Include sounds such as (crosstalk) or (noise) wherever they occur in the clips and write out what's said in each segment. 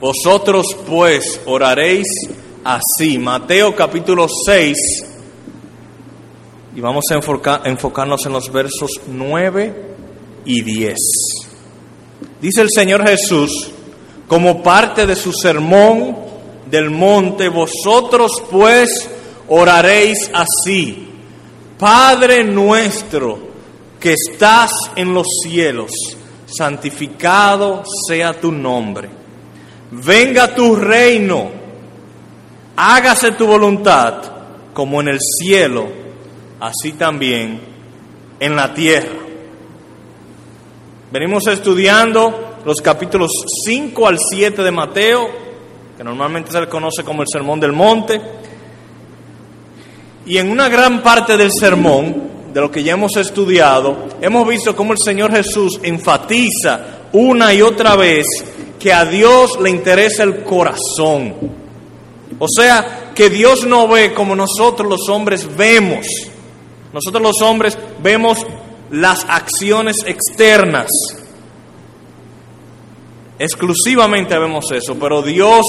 Vosotros pues oraréis así. Mateo capítulo 6. Y vamos a enfocarnos en los versos 9 y 10. Dice el Señor Jesús, como parte de su sermón del monte, vosotros pues oraréis así. Padre nuestro que estás en los cielos, santificado sea tu nombre. Venga tu reino, hágase tu voluntad, como en el cielo, así también en la tierra. Venimos estudiando los capítulos 5 al 7 de Mateo, que normalmente se le conoce como el Sermón del Monte. Y en una gran parte del sermón, de lo que ya hemos estudiado, hemos visto cómo el Señor Jesús enfatiza una y otra vez que a Dios le interesa el corazón. O sea, que Dios no ve como nosotros los hombres vemos. Nosotros los hombres vemos las acciones externas. Exclusivamente vemos eso, pero Dios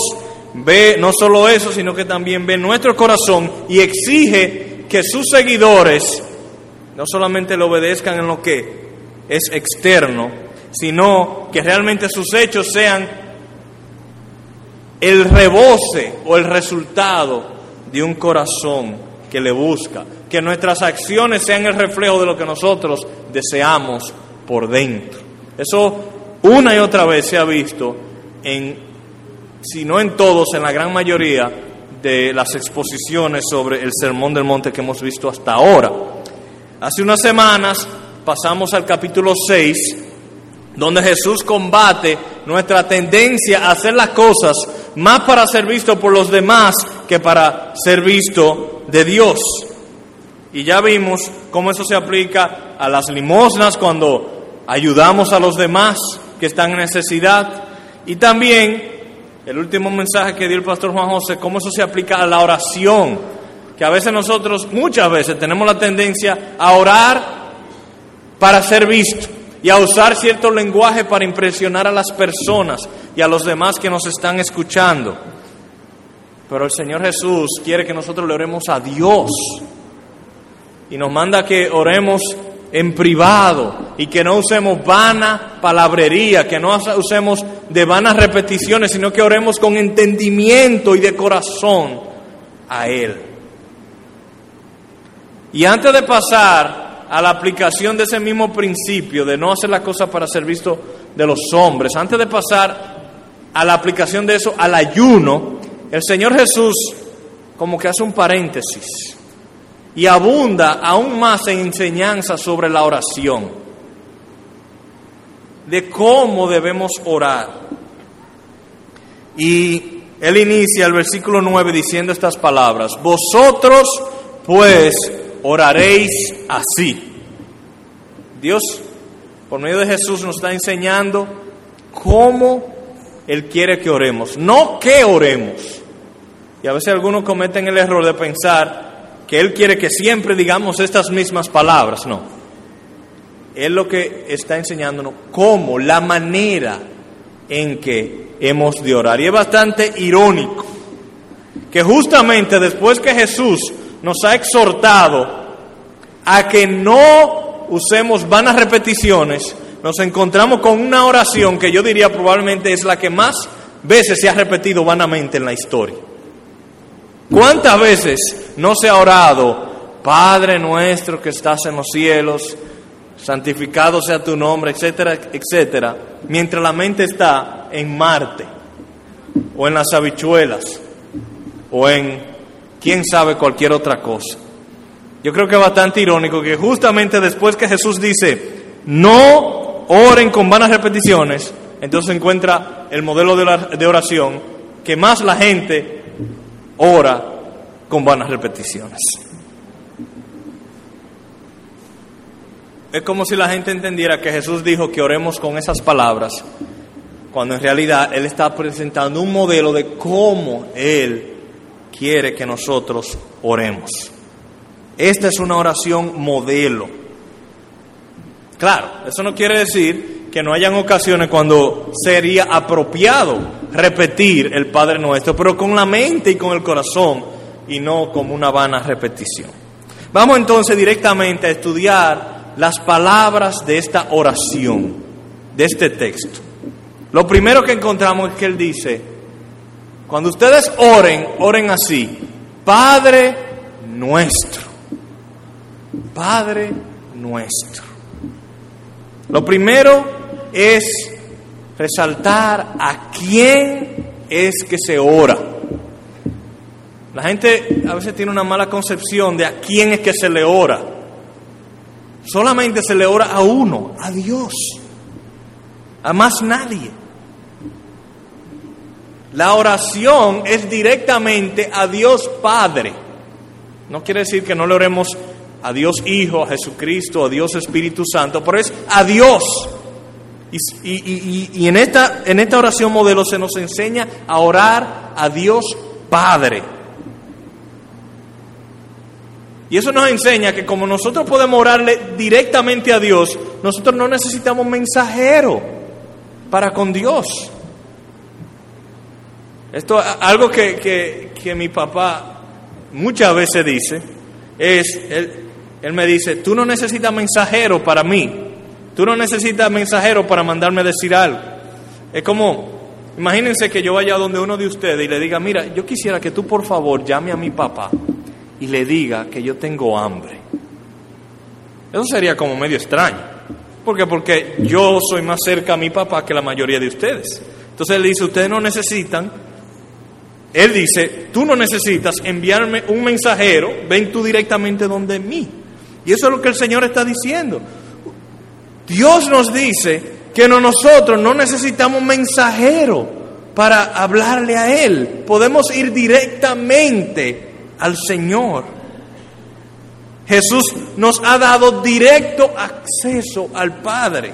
ve no solo eso, sino que también ve nuestro corazón y exige que sus seguidores no solamente le obedezcan en lo que es externo, sino que realmente sus hechos sean el rebose o el resultado de un corazón que le busca, que nuestras acciones sean el reflejo de lo que nosotros deseamos por dentro. Eso una y otra vez se ha visto en, si no en todos, en la gran mayoría de las exposiciones sobre el Sermón del Monte que hemos visto hasta ahora. Hace unas semanas pasamos al capítulo 6, donde Jesús combate nuestra tendencia a hacer las cosas más para ser visto por los demás que para ser visto de Dios. Y ya vimos cómo eso se aplica a las limosnas cuando ayudamos a los demás que están en necesidad. Y también el último mensaje que dio el pastor Juan José, cómo eso se aplica a la oración. Que a veces nosotros, muchas veces, tenemos la tendencia a orar para ser visto y a usar cierto lenguaje para impresionar a las personas y a los demás que nos están escuchando. Pero el Señor Jesús quiere que nosotros le oremos a Dios y nos manda que oremos en privado y que no usemos vana palabrería, que no usemos de vanas repeticiones, sino que oremos con entendimiento y de corazón a Él. Y antes de pasar a la aplicación de ese mismo principio de no hacer las cosas para ser visto de los hombres, antes de pasar a la aplicación de eso al ayuno, el Señor Jesús como que hace un paréntesis y abunda aún más en enseñanza sobre la oración, de cómo debemos orar. Y él inicia el versículo 9 diciendo estas palabras, vosotros pues oraréis así. Dios, por medio de Jesús, nos está enseñando cómo Él quiere que oremos, no que oremos. Y a veces algunos cometen el error de pensar que Él quiere que siempre digamos estas mismas palabras, no. Él lo que está enseñándonos cómo, la manera en que hemos de orar. Y es bastante irónico que justamente después que Jesús nos ha exhortado a que no usemos vanas repeticiones, nos encontramos con una oración que yo diría probablemente es la que más veces se ha repetido vanamente en la historia. ¿Cuántas veces no se ha orado, Padre nuestro que estás en los cielos, santificado sea tu nombre, etcétera, etcétera, mientras la mente está en Marte, o en las habichuelas, o en quién sabe cualquier otra cosa? Yo creo que es bastante irónico que justamente después que Jesús dice, no oren con vanas repeticiones, entonces encuentra el modelo de oración que más la gente ora con vanas repeticiones. Es como si la gente entendiera que Jesús dijo que oremos con esas palabras, cuando en realidad Él está presentando un modelo de cómo Él quiere que nosotros oremos. Esta es una oración modelo. Claro, eso no quiere decir que no hayan ocasiones cuando sería apropiado repetir el Padre Nuestro, pero con la mente y con el corazón y no como una vana repetición. Vamos entonces directamente a estudiar las palabras de esta oración, de este texto. Lo primero que encontramos es que Él dice, cuando ustedes oren, oren así, Padre nuestro, Padre nuestro. Lo primero es resaltar a quién es que se ora. La gente a veces tiene una mala concepción de a quién es que se le ora. Solamente se le ora a uno, a Dios, a más nadie. La oración es directamente a Dios Padre. No quiere decir que no le oremos a Dios Hijo, a Jesucristo, a Dios Espíritu Santo, pero es a Dios. Y, en, esta, en esta oración modelo se nos enseña a orar a Dios Padre. Y eso nos enseña que como nosotros podemos orarle directamente a Dios, nosotros no necesitamos mensajero para con Dios. Esto algo que, que, mi papá muchas veces dice, es, él, él me dice, tú no necesitas mensajero para mí, tú no necesitas mensajero para mandarme a decir algo. Es como, imagínense que yo vaya donde uno de ustedes y le diga, mira, yo quisiera que tú por favor llame a mi papá y le diga que yo tengo hambre. Eso sería como medio extraño. ¿Por qué? Porque yo soy más cerca a mi papá que la mayoría de ustedes. Entonces él dice, ustedes no necesitan él dice, tú no necesitas enviarme un mensajero, ven tú directamente donde mí. Y eso es lo que el Señor está diciendo. Dios nos dice que nosotros no necesitamos mensajero para hablarle a Él. Podemos ir directamente al Señor. Jesús nos ha dado directo acceso al Padre.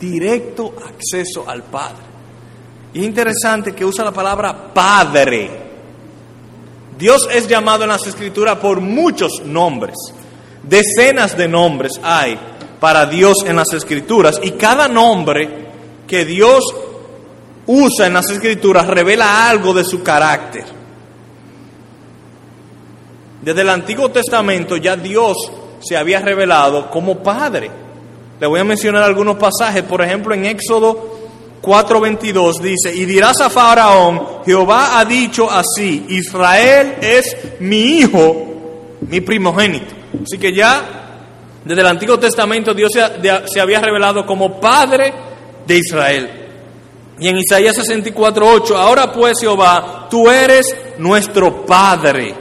Directo acceso al Padre. Y es interesante que usa la palabra Padre. Dios es llamado en las Escrituras por muchos nombres. Decenas de nombres hay para Dios en las Escrituras. Y cada nombre que Dios usa en las Escrituras revela algo de su carácter. Desde el Antiguo Testamento ya Dios se había revelado como Padre. Le voy a mencionar algunos pasajes, por ejemplo en Éxodo 4:22 dice, y dirás a Faraón, Jehová ha dicho así, Israel es mi hijo, mi primogénito. Así que ya desde el Antiguo Testamento Dios se, había revelado como Padre de Israel. Y en Isaías 64:8, ahora pues Jehová, tú eres nuestro Padre,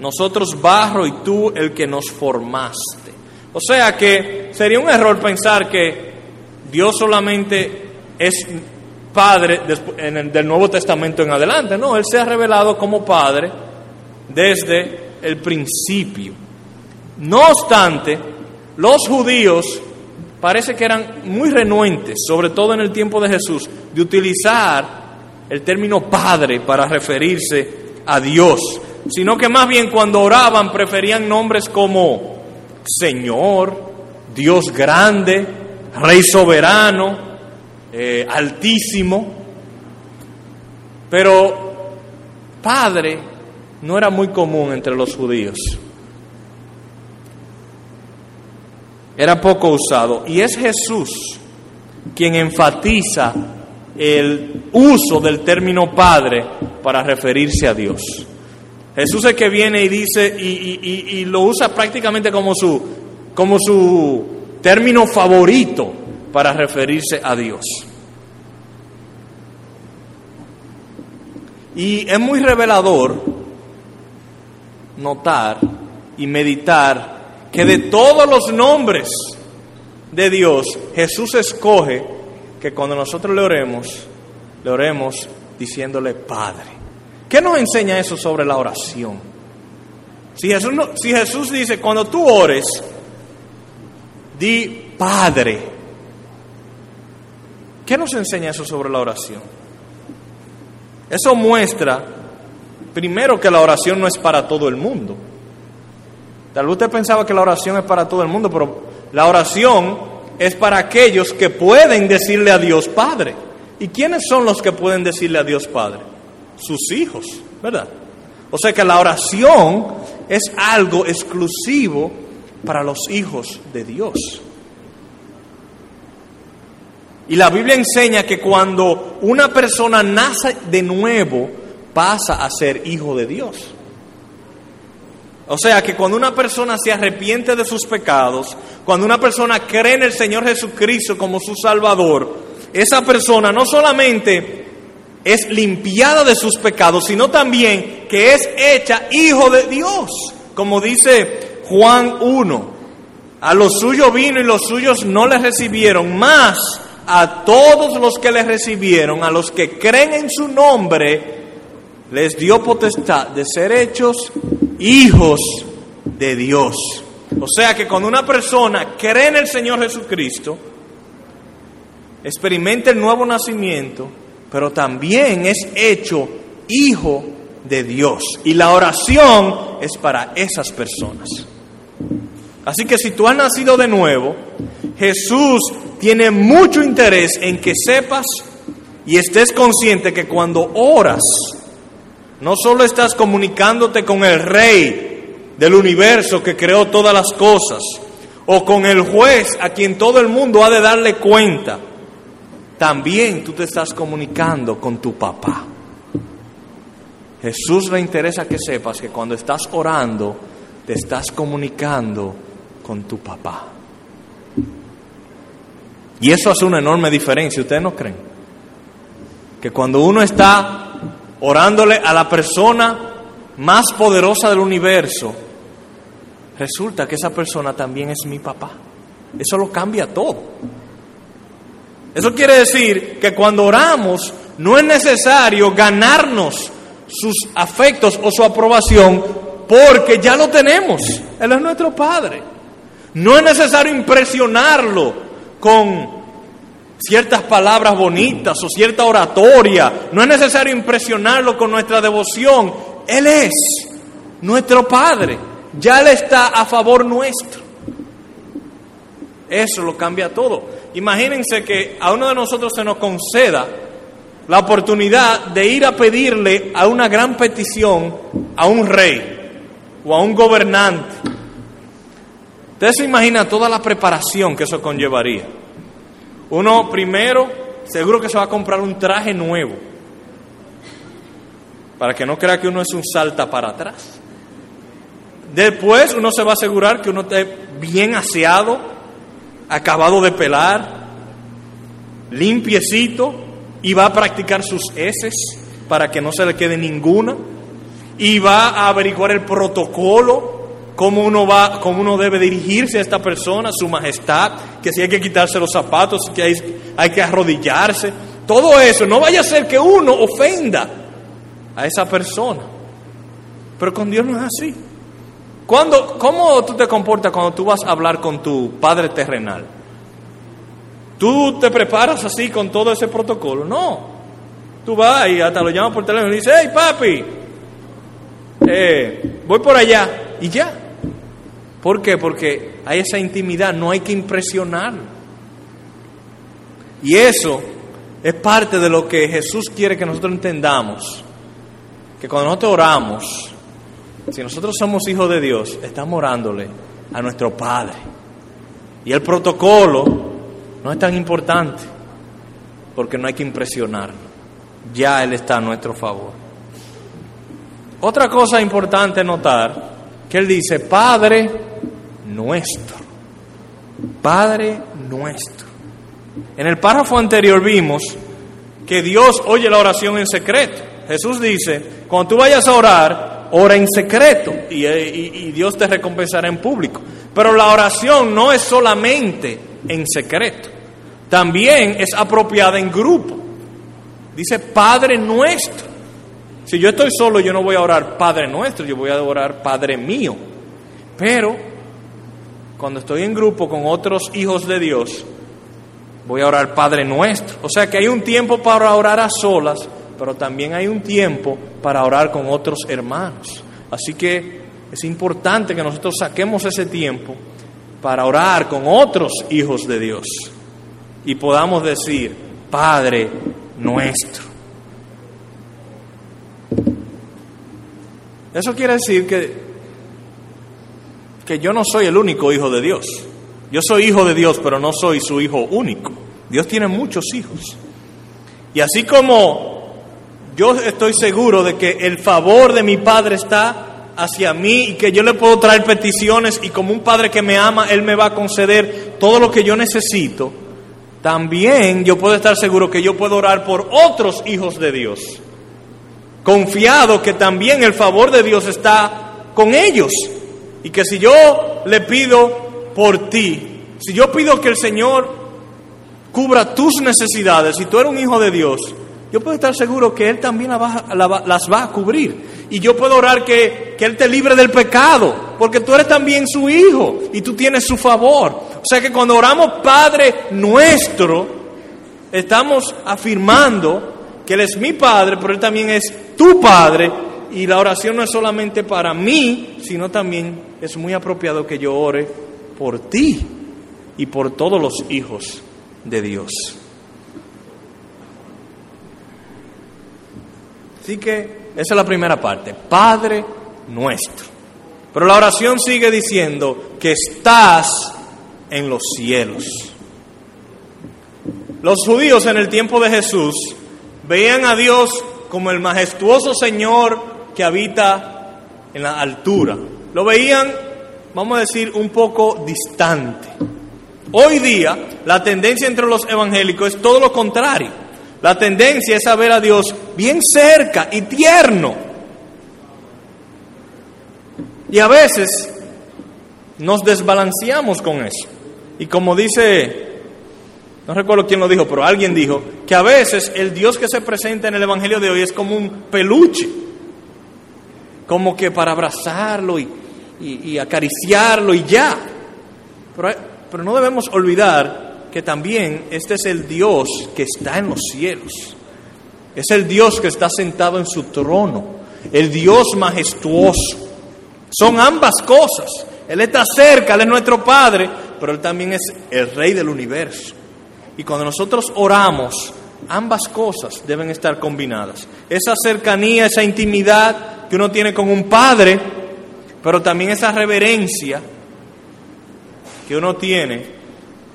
nosotros barro y tú el que nos formaste. O sea que sería un error pensar que Dios solamente es Padre del Nuevo Testamento en adelante. No, Él se ha revelado como Padre desde el principio. No obstante, los judíos parece que eran muy renuentes, sobre todo en el tiempo de Jesús, de utilizar el término Padre para referirse a Dios, sino que más bien cuando oraban preferían nombres como Señor, Dios grande, Rey soberano, eh, altísimo, pero padre no era muy común entre los judíos. Era poco usado. Y es Jesús quien enfatiza el uso del término Padre para referirse a Dios. Jesús es que viene y dice, y, lo usa prácticamente como su, como su término favorito para referirse a Dios. Y es muy revelador notar y meditar que de todos los nombres de Dios, Jesús escoge que cuando nosotros le oremos, le oremos diciéndole Padre. ¿Qué nos enseña eso sobre la oración? Si Jesús, dice, cuando tú ores, di Padre, ¿Qué nos enseña eso sobre la oración? Eso muestra, primero, que la oración no es para todo el mundo. Tal vez usted pensaba que la oración es para todo el mundo, pero la oración es para aquellos que pueden decirle a Dios Padre. ¿Y quiénes son los que pueden decirle a Dios Padre? Sus hijos, ¿verdad? O sea que la oración es algo exclusivo para los hijos de Dios. Y la Biblia enseña que cuando una persona nace de nuevo, pasa a ser hijo de Dios. O sea que cuando una persona se arrepiente de sus pecados, cuando una persona cree en el Señor Jesucristo como su Salvador, esa persona no solamente es limpiada de sus pecados, sino también que es hecha hijo de Dios, como dice Juan 1. A los suyos vino y los suyos no le recibieron, más a todos los que le recibieron, a los que creen en su nombre, les dio potestad de ser hechos hijos de Dios. O sea que cuando una persona cree en el Señor Jesucristo, experimenta el nuevo nacimiento, pero también es hecho hijo de Dios. Y la oración es para esas personas. Así que si tú has nacido de nuevo, Jesús tiene mucho interés en que sepas y estés consciente que cuando oras, no solo estás comunicándote con el Rey del universo que creó todas las cosas, o con el juez a quien todo el mundo ha de darle cuenta, también tú te estás comunicando con tu papá. Jesús le interesa que sepas que cuando estás orando, te estás comunicando con tu papá. Y eso hace una enorme diferencia, ¿ustedes no creen? Que cuando uno está orándole a la persona más poderosa del universo, resulta que esa persona también es mi papá. Eso lo cambia todo. Eso quiere decir que cuando oramos no es necesario ganarnos sus afectos o su aprobación porque ya lo tenemos. Él es nuestro Padre. No es necesario impresionarlo con ciertas palabras bonitas o cierta oratoria. No es necesario impresionarlo con nuestra devoción. Él es nuestro Padre. Ya Él está a favor nuestro. Eso lo cambia todo. Imagínense que a uno de nosotros se nos conceda la oportunidad de ir a pedirle a una gran petición a un rey o a un gobernante. Usted se imagina toda la preparación que eso conllevaría. Uno primero, seguro que se va a comprar un traje nuevo, para que no crea que uno es un salta para atrás. Después uno se va a asegurar que uno esté bien aseado, acabado de pelar, limpiecito, y va a practicar sus heces para que no se le quede ninguna, y va a averiguar el protocolo cómo uno va, cómo uno debe dirigirse a esta persona, su majestad, que si hay que quitarse los zapatos, que hay, que arrodillarse, todo eso, no vaya a ser que uno ofenda a esa persona. Pero con Dios no es así. Cuando, ¿Cómo tú te comportas cuando tú vas a hablar con tu padre terrenal? ¿Tú te preparas así con todo ese protocolo? No. Tú vas y hasta lo llamas por teléfono y dices, hey papi, eh, voy por allá. Y ya. ¿Por qué? Porque hay esa intimidad, no hay que impresionarlo. Y eso es parte de lo que Jesús quiere que nosotros entendamos. Que cuando nosotros oramos, si nosotros somos hijos de Dios, estamos orándole a nuestro Padre. Y el protocolo no es tan importante porque no hay que impresionarlo. Ya Él está a nuestro favor. Otra cosa importante notar, que Él dice, Padre nuestro. Padre nuestro. En el párrafo anterior vimos que Dios oye la oración en secreto. Jesús dice, cuando tú vayas a orar, ora en secreto y, y, Dios te recompensará en público. Pero la oración no es solamente en secreto, también es apropiada en grupo. Dice Padre nuestro. Si yo estoy solo, yo no voy a orar Padre nuestro, yo voy a orar Padre mío. Pero cuando estoy en grupo con otros hijos de Dios, voy a orar Padre nuestro. O sea que hay un tiempo para orar a solas, pero también hay un tiempo para orar con otros hermanos. Así que es importante que nosotros saquemos ese tiempo para orar con otros hijos de Dios y podamos decir, Padre nuestro. Eso quiere decir que, que yo no soy el único hijo de Dios. Yo soy hijo de Dios, pero no soy su hijo único. Dios tiene muchos hijos. Y así como yo estoy seguro de que el favor de mi Padre está hacia mí y que yo le puedo traer peticiones y como un Padre que me ama, Él me va a conceder todo lo que yo necesito, también yo puedo estar seguro que yo puedo orar por otros hijos de Dios, confiado que también el favor de Dios está con ellos y que si yo le pido por ti, si yo pido que el Señor cubra tus necesidades, si tú eres un hijo de Dios, yo puedo estar seguro que Él también las va, a cubrir. Y yo puedo orar que, que Él te libre del pecado, porque tú eres también su hijo y tú tienes su favor. O sea que cuando oramos Padre nuestro, estamos afirmando que Él es mi Padre, pero Él también es tu Padre. Y la oración no es solamente para mí, sino también es muy apropiado que yo ore por ti y por todos los hijos de Dios. Así que esa es la primera parte, Padre nuestro. Pero la oración sigue diciendo que estás en los cielos. Los judíos en el tiempo de Jesús veían a Dios como el majestuoso Señor que habita en la altura. Lo veían, vamos a decir, un poco distante. Hoy día la tendencia entre los evangélicos es todo lo contrario. La tendencia es a ver a Dios bien cerca y tierno. Y a veces nos desbalanceamos con eso. Y como dice, no recuerdo quién lo dijo, pero alguien dijo, que a veces el Dios que se presenta en el Evangelio de hoy es como un peluche, como que para abrazarlo y, acariciarlo y ya. Pero, pero no debemos olvidar que también este es el Dios que está en los cielos. Es el Dios que está sentado en su trono, el Dios majestuoso. Son ambas cosas. Él está cerca, Él es nuestro Padre, pero Él también es el Rey del universo. Y cuando nosotros oramos, ambas cosas deben estar combinadas. Esa cercanía, esa intimidad que uno tiene con un Padre, pero también esa reverencia que uno tiene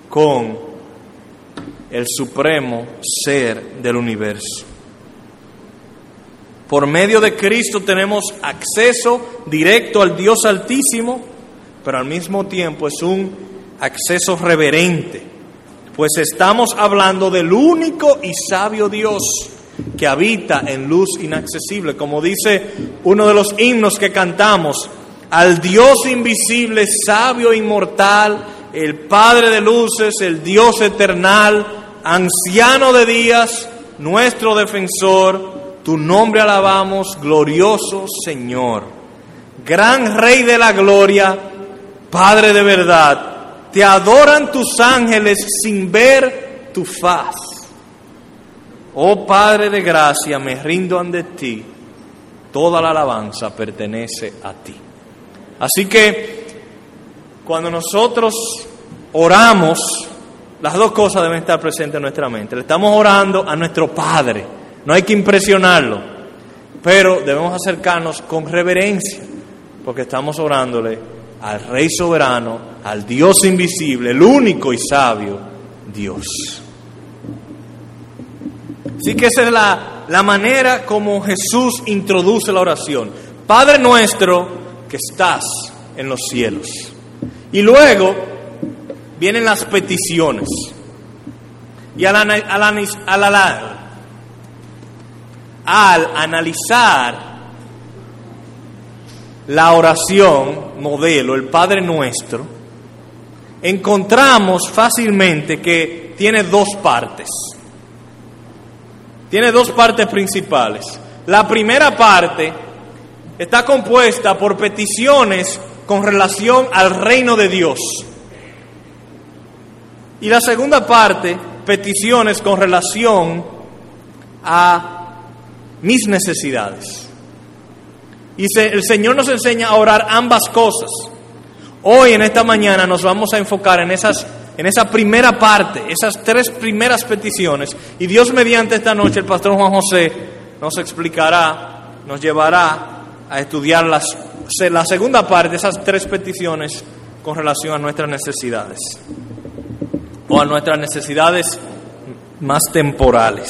con el supremo ser del universo. Por medio de Cristo tenemos acceso directo al Dios Altísimo, pero al mismo tiempo es un acceso reverente, pues estamos hablando del único y sabio Dios que habita en luz inaccesible, como dice uno de los himnos que cantamos, al Dios invisible, sabio e inmortal, el Padre de luces, el Dios eternal, anciano de días, nuestro defensor, tu nombre alabamos, glorioso Señor, gran Rey de la gloria, Padre de verdad, te adoran tus ángeles sin ver tu faz. Oh Padre de gracia, me rindo ante ti, toda la alabanza pertenece a ti. Así que cuando nosotros oramos, las dos cosas deben estar presentes en nuestra mente. Le estamos orando a nuestro Padre, no hay que impresionarlo, pero debemos acercarnos con reverencia, porque estamos orándole al Rey soberano, al Dios invisible, el único y sabio Dios. Así que esa es la, la manera como Jesús introduce la oración. Padre nuestro, que estás en los cielos. Y luego vienen las peticiones. Y al, al analizar la oración modelo, el Padre Nuestro, encontramos fácilmente que tiene dos partes. Tiene dos partes principales. La primera parte está compuesta por peticiones con relación al reino de Dios. Y la segunda parte, peticiones con relación a mis necesidades. Y el Señor nos enseña a orar ambas cosas. Hoy en esta mañana nos vamos a enfocar en esas, en esa primera parte, esas tres primeras peticiones. Y Dios mediante esta noche, el pastor Juan José nos explicará, nos llevará a estudiar las, la segunda parte de esas tres peticiones con relación a nuestras necesidades o a nuestras necesidades más temporales.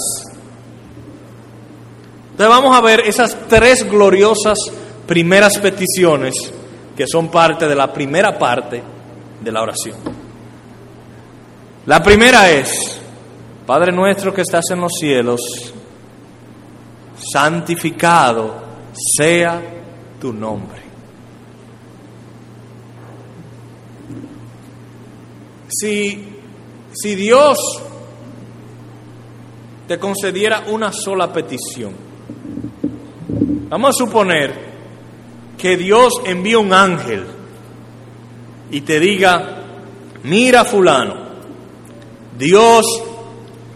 Entonces vamos a ver esas tres gloriosas primeras peticiones que son parte de la primera parte de la oración. La primera es, Padre nuestro que estás en los cielos, santificado sea tu nombre. Si, si Dios te concediera una sola petición, vamos a suponer que Dios envía un ángel y te diga, mira fulano, Dios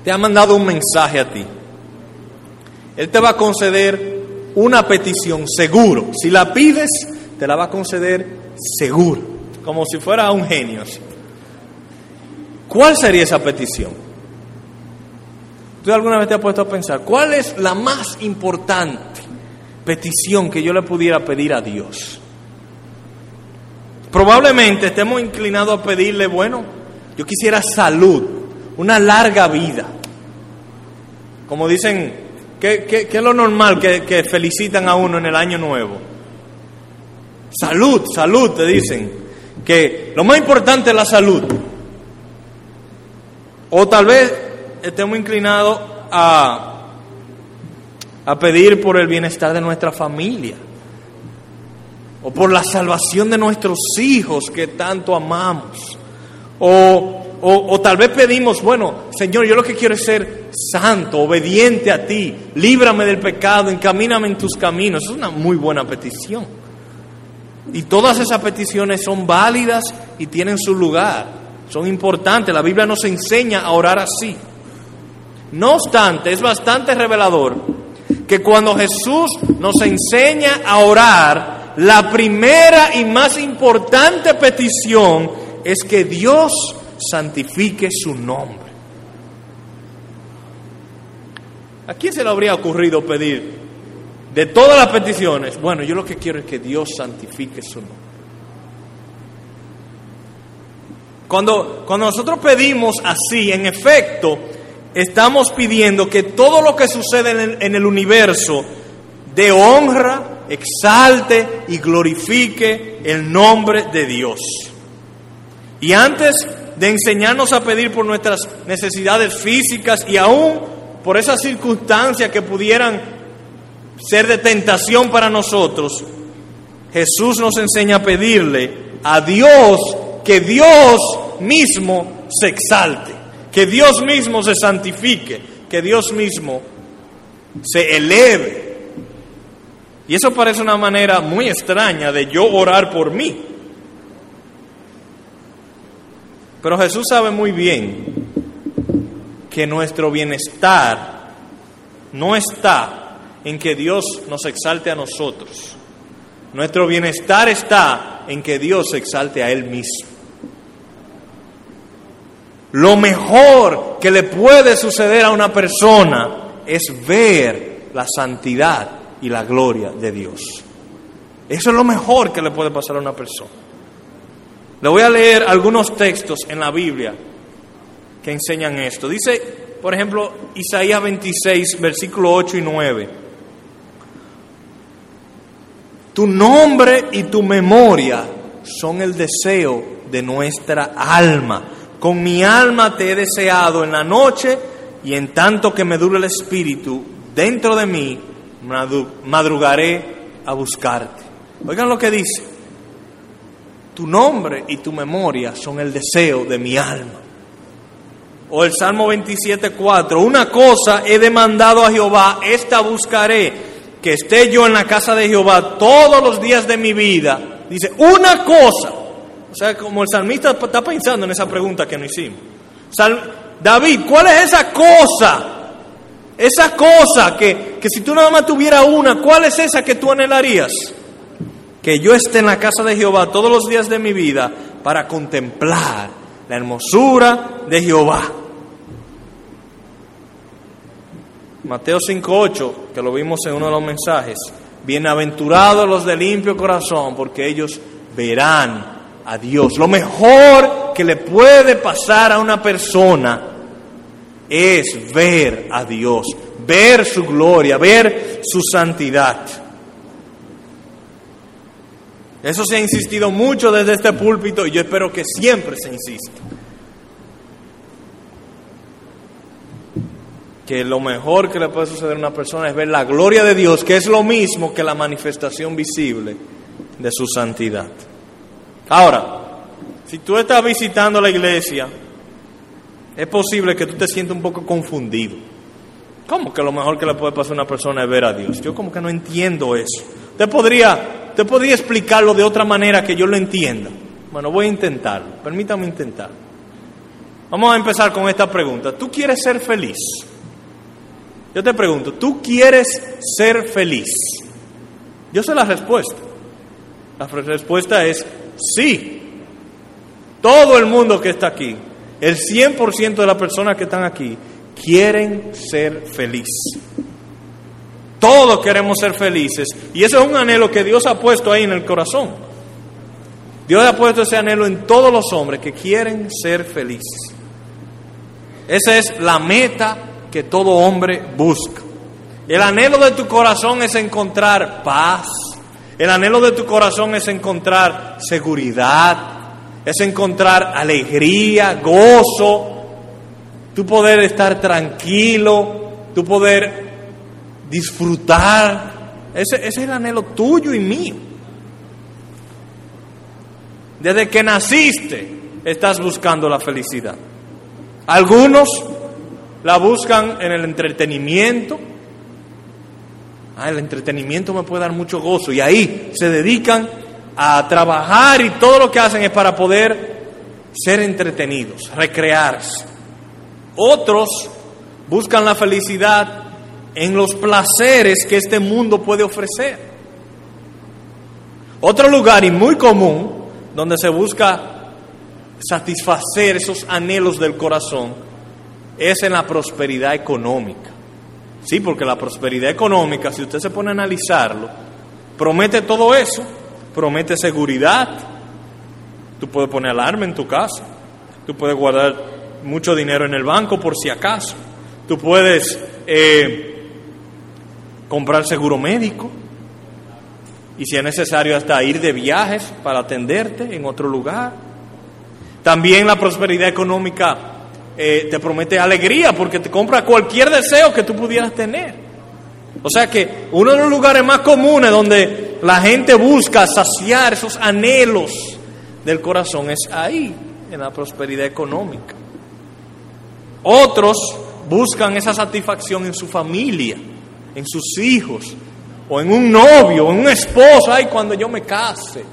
te ha mandado un mensaje a ti. Él te va a conceder una petición seguro. Si la pides, te la va a conceder seguro, como si fuera un genio. ¿Cuál sería esa petición? ¿Tú alguna vez te has puesto a pensar cuál es la más importante petición que yo le pudiera pedir a Dios? Probablemente estemos inclinados a pedirle, bueno, yo quisiera salud, una larga vida. Como dicen, ¿qué, es lo normal que, que felicitan a uno en el año nuevo? Salud, salud, te dicen. Que lo más importante es la salud. O tal vez estemos inclinados a, a pedir por el bienestar de nuestra familia. O por la salvación de nuestros hijos que tanto amamos. O, o, tal vez pedimos, bueno, Señor, yo lo que quiero es ser santo, obediente a ti, líbrame del pecado, encamíname en tus caminos. Es una muy buena petición. Y todas esas peticiones son válidas y tienen su lugar son importantes. La Biblia nos enseña a orar así. No obstante, es bastante revelador que cuando Jesús nos enseña a orar, la primera y más importante petición es que Dios santifique su nombre. ¿A quién se le habría ocurrido pedir de todas las peticiones? Bueno, yo lo que quiero es que Dios santifique su nombre. Cuando, cuando nosotros pedimos así, en efecto, estamos pidiendo que todo lo que sucede en el, universo de honra, exalte y glorifique el nombre de Dios. Y antes de enseñarnos a pedir por nuestras necesidades físicas y aún por esas circunstancias que pudieran ser de tentación para nosotros, Jesús nos enseña a pedirle a Dios que Dios mismo se exalte, que Dios mismo se santifique, que Dios mismo se eleve. Y eso parece una manera muy extraña de yo orar por mí. Pero Jesús sabe muy bien que nuestro bienestar no está en que Dios nos exalte a nosotros. Nuestro bienestar está en que Dios se exalte a Él mismo. Lo mejor que le puede suceder a una persona es ver la santidad y la gloria de Dios. Eso es lo mejor que le puede pasar a una persona. Le voy a leer algunos textos en la Biblia que enseñan esto. Dice, por ejemplo, Isaías 26, versículo 8 y 9. Tu nombre y tu memoria son el deseo de nuestra alma. Con mi alma te he deseado en la noche y en tanto que me dure el espíritu dentro de mí, madrugaré a buscarte. Oigan lo que dice. Tu nombre y tu memoria son el deseo de mi alma. O el Salmo 27.4, una cosa he demandado a Jehová, esta buscaré, que esté yo en la casa de Jehová todos los días de mi vida. Dice, una cosa o sea, como el salmista está pensando en esa pregunta que no hicimos. David, ¿cuál es esa cosa? Esa cosa que, que si tú nada más tuvieras una, ¿cuál es esa que tú anhelarías? Que yo esté en la casa de Jehová todos los días de mi vida para contemplar la hermosura de Jehová. Mateo 5.8, que lo vimos en uno de los mensajes, bienaventurados los de limpio corazón, porque ellos verán a Dios. Lo mejor que le puede pasar a una persona es ver a Dios, ver su gloria, ver su santidad. Eso se ha insistido mucho desde este púlpito y yo espero que siempre se insista. Que lo mejor que le puede suceder a una persona es ver la gloria de Dios, que es lo mismo que la manifestación visible de su santidad. Ahora, si tú estás visitando la iglesia, es posible que tú te sientas un poco confundido. ¿Cómo que lo mejor que le puede pasar a una persona es ver a Dios? Yo como que no entiendo eso. Te podría, te podría explicarlo de otra manera que yo lo entienda. Bueno, voy a intentarlo. Permítame intentar. Vamos a empezar con esta pregunta. ¿Tú quieres ser feliz? Yo te pregunto, ¿tú quieres ser feliz? Yo sé la respuesta. La respuesta es Sí, todo el mundo que está aquí, el 100% de las personas que están aquí, quieren ser felices. Todos queremos ser felices. Y eso es un anhelo que Dios ha puesto ahí en el corazón. Dios ha puesto ese anhelo en todos los hombres que quieren ser felices. Esa es la meta que todo hombre busca. El anhelo de tu corazón es encontrar paz, el anhelo de tu corazón es encontrar seguridad, es encontrar alegría, gozo, tu poder estar tranquilo, tu poder disfrutar. Ese, ese es el anhelo tuyo y mío. Desde que naciste estás buscando la felicidad. Algunos la buscan en el entretenimiento, Ah, el entretenimiento me puede dar mucho gozo. Y ahí se dedican a trabajar y todo lo que hacen es para poder ser entretenidos, recrearse. Otros buscan la felicidad en los placeres que este mundo puede ofrecer. Otro lugar y muy común donde se busca satisfacer esos anhelos del corazón es en la prosperidad económica. Sí, porque la prosperidad económica, si usted se pone a analizarlo, promete todo eso, promete seguridad. Tú puedes poner alarma en tu casa, tú puedes guardar mucho dinero en el banco por si acaso, tú puedes eh, comprar seguro médico y si es necesario hasta ir de viajes para atenderte en otro lugar. También la prosperidad económica eh, te promete alegría porque te compra cualquier deseo que tú pudieras tener. O sea que uno de los lugares más comunes donde la gente busca saciar esos anhelos del corazón es ahí, en la prosperidad económica. Otros buscan esa satisfacción en su familia, en sus hijos, o en un novio, en un esposo. Ay, cuando yo me case,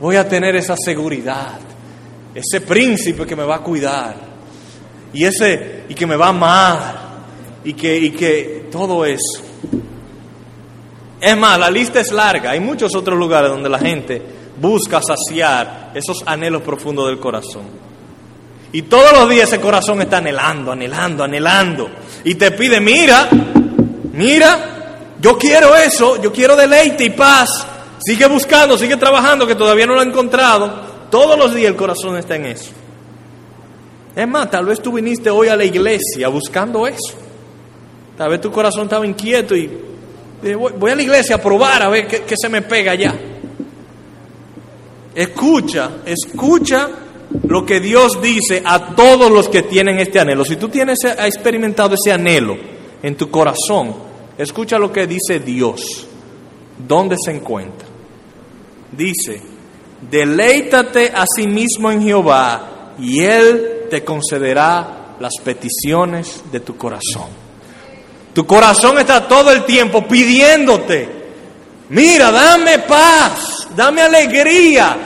voy a tener esa seguridad, ese príncipe que me va a cuidar y ese y que me va amar y que, y que todo eso. Es más, la lista es larga. Hay muchos otros lugares donde la gente busca saciar esos anhelos profundos del corazón. Y todos los días ese corazón está anhelando, anhelando, anhelando. Y te pide, mira, mira, yo quiero eso, yo quiero deleite y paz. Sigue buscando, sigue trabajando, que todavía no lo ha encontrado. Todos los días el corazón está en eso. Es más, tal vez tú viniste hoy a la iglesia buscando eso. Tal vez tu corazón estaba inquieto y voy, a la iglesia a probar a ver qué, se me pega allá. Escucha, escucha lo que Dios dice a todos los que tienen este anhelo. Si tú tienes, has experimentado ese anhelo en tu corazón, escucha lo que dice Dios. ¿Dónde se encuentra? Dice, deleítate a sí mismo en Jehová y Él te concederá las peticiones de tu corazón. Tu corazón está todo el tiempo pidiéndote, mira, dame paz, dame alegría,